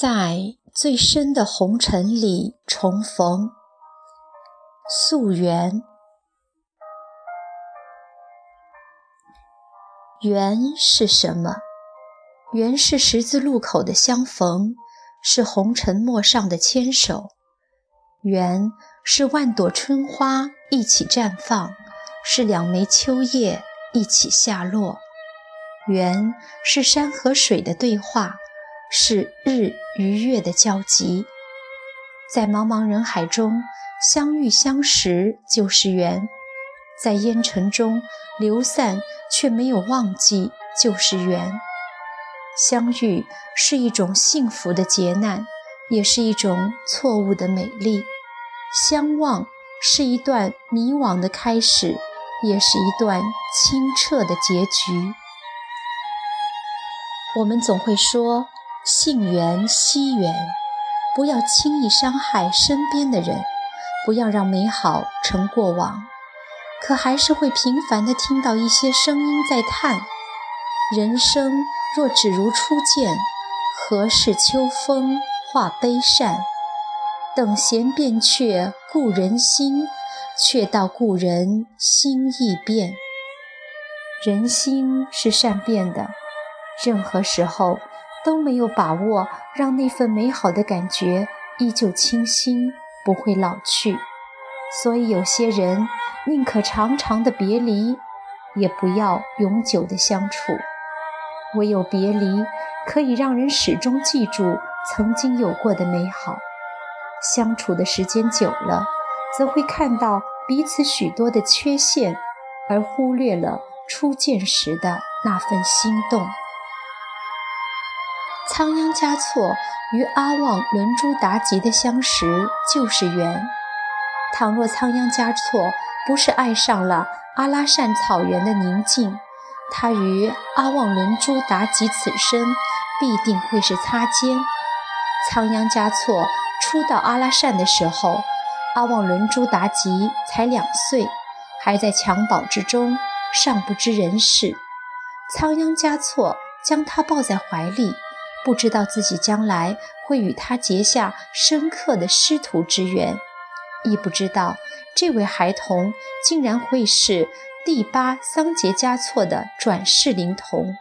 在最深的红尘里重逢，溯源。缘是什么？缘是十字路口的相逢，是红尘陌上的牵手。缘是万朵春花一起绽放，是两枚秋叶一起下落。缘是山和水的对话。是日与月的交集，在茫茫人海中相遇相识就是缘，在烟尘中流散却没有忘记就是缘。相遇是一种幸福的劫难，也是一种错误的美丽；相望是一段迷惘的开始，也是一段清澈的结局。我们总会说。性缘惜缘，不要轻易伤害身边的人，不要让美好成过往。可还是会频繁地听到一些声音在叹：人生若只如初见，何事秋风化悲扇？等闲变却故人心，却道故人心易变。人心是善变的，任何时候。都没有把握让那份美好的感觉依旧清新，不会老去。所以有些人宁可长长的别离，也不要永久的相处。唯有别离可以让人始终记住曾经有过的美好。相处的时间久了，则会看到彼此许多的缺陷，而忽略了初见时的那份心动。仓央嘉措与阿旺伦珠达吉的相识就是缘。倘若仓央嘉措不是爱上了阿拉善草原的宁静，他与阿旺伦珠达吉此生必定会是擦肩。仓央嘉措初到阿拉善的时候，阿旺伦珠达吉才两岁，还在襁褓之中，尚不知人事。仓央嘉措将他抱在怀里。不知道自己将来会与他结下深刻的师徒之缘，亦不知道这位孩童竟然会是第八桑杰嘉措的转世灵童，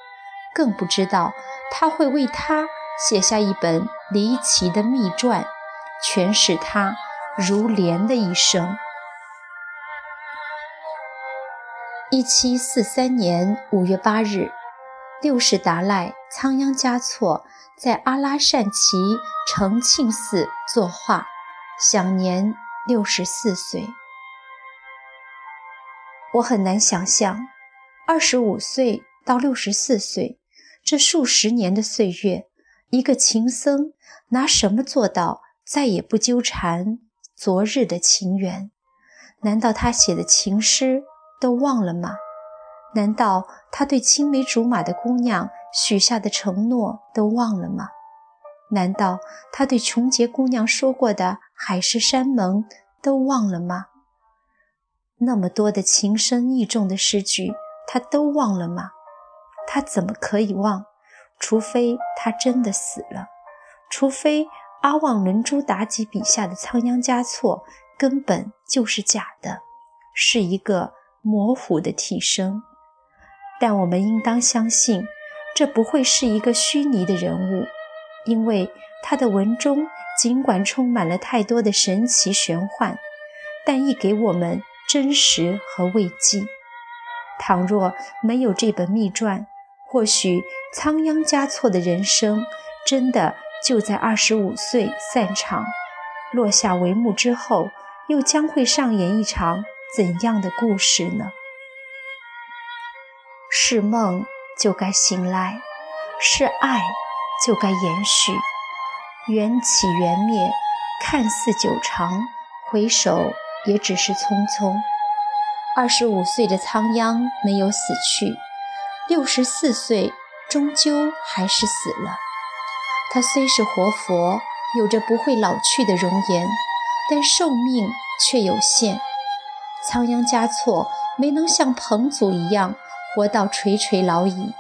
更不知道他会为他写下一本离奇的秘传，诠释他如莲的一生。一七四三年五月八日。六世达赖仓央嘉措在阿拉善旗澄庆寺作画，享年六十四岁。我很难想象，二十五岁到六十四岁这数十年的岁月，一个情僧拿什么做到再也不纠缠昨日的情缘？难道他写的情诗都忘了吗？难道他对青梅竹马的姑娘许下的承诺都忘了吗？难道他对琼结姑娘说过的海誓山盟都忘了吗？那么多的情深意重的诗句，他都忘了吗？他怎么可以忘？除非他真的死了，除非阿旺伦珠达吉笔下的仓央嘉措根本就是假的，是一个模糊的替身。但我们应当相信，这不会是一个虚拟的人物，因为他的文中尽管充满了太多的神奇玄幻，但亦给我们真实和慰藉。倘若没有这本秘传，或许仓央嘉措的人生真的就在二十五岁散场，落下帷幕之后，又将会上演一场怎样的故事呢？是梦就该醒来，是爱就该延续。缘起缘灭，看似久长，回首也只是匆匆。二十五岁的仓央没有死去，六十四岁终究还是死了。他虽是活佛，有着不会老去的容颜，但寿命却有限。仓央嘉措没能像彭祖一样。活到垂垂老矣，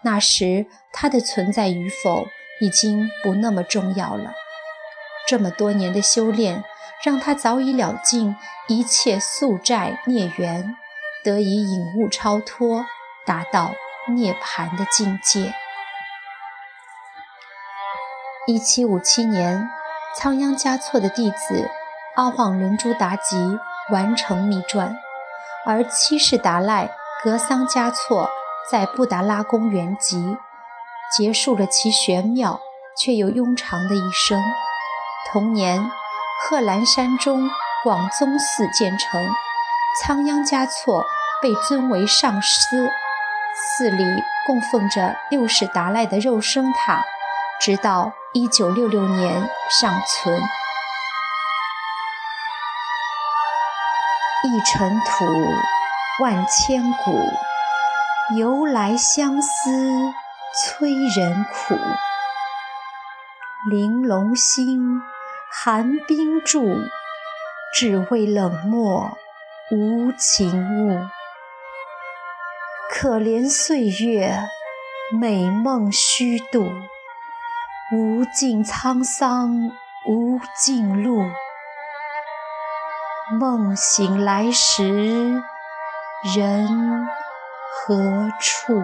那时他的存在与否已经不那么重要了。这么多年的修炼，让他早已了尽一切宿债孽缘，得以引悟超脱，达到涅槃的境界。一七五七年，仓央嘉措的弟子阿旺伦珠达吉完成密传，而七世达赖格桑嘉措在布达拉宫圆寂，结束了其玄妙却又庸长的一生。同年，贺兰山中广宗寺建成，仓央嘉措被尊为上师，寺里供奉着六世达赖的肉身塔，直到一九六六年尚存。一尘土，万千古，由来相思催人苦。玲珑心。寒冰柱，只为冷漠无情物。可怜岁月，美梦虚度。无尽沧桑无尽路，梦醒来时，人何处？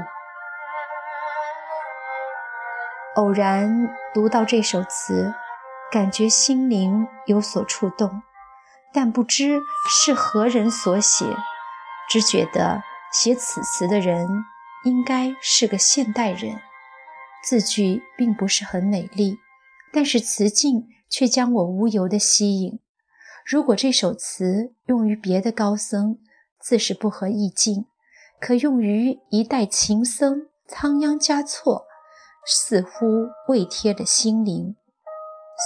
偶然读到这首词。感觉心灵有所触动，但不知是何人所写，只觉得写此词的人应该是个现代人。字句并不是很美丽，但是词境却将我无由地吸引。如果这首词用于别的高僧，自是不合意境；可用于一代情僧仓央嘉措，似乎未贴的心灵。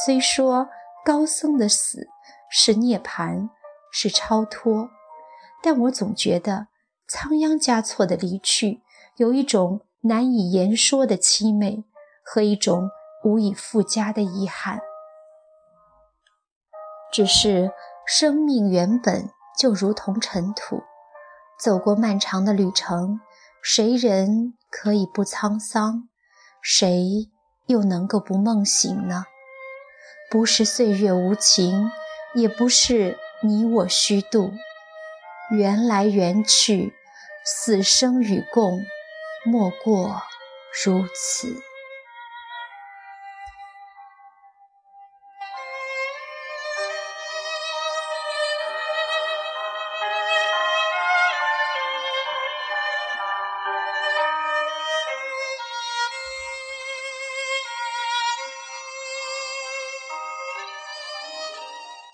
虽说高僧的死是涅槃，是超脱，但我总觉得仓央嘉措的离去有一种难以言说的凄美和一种无以复加的遗憾。只是生命原本就如同尘土，走过漫长的旅程，谁人可以不沧桑？谁又能够不梦醒呢？不是岁月无情，也不是你我虚度。缘来缘去，死生与共，莫过如此。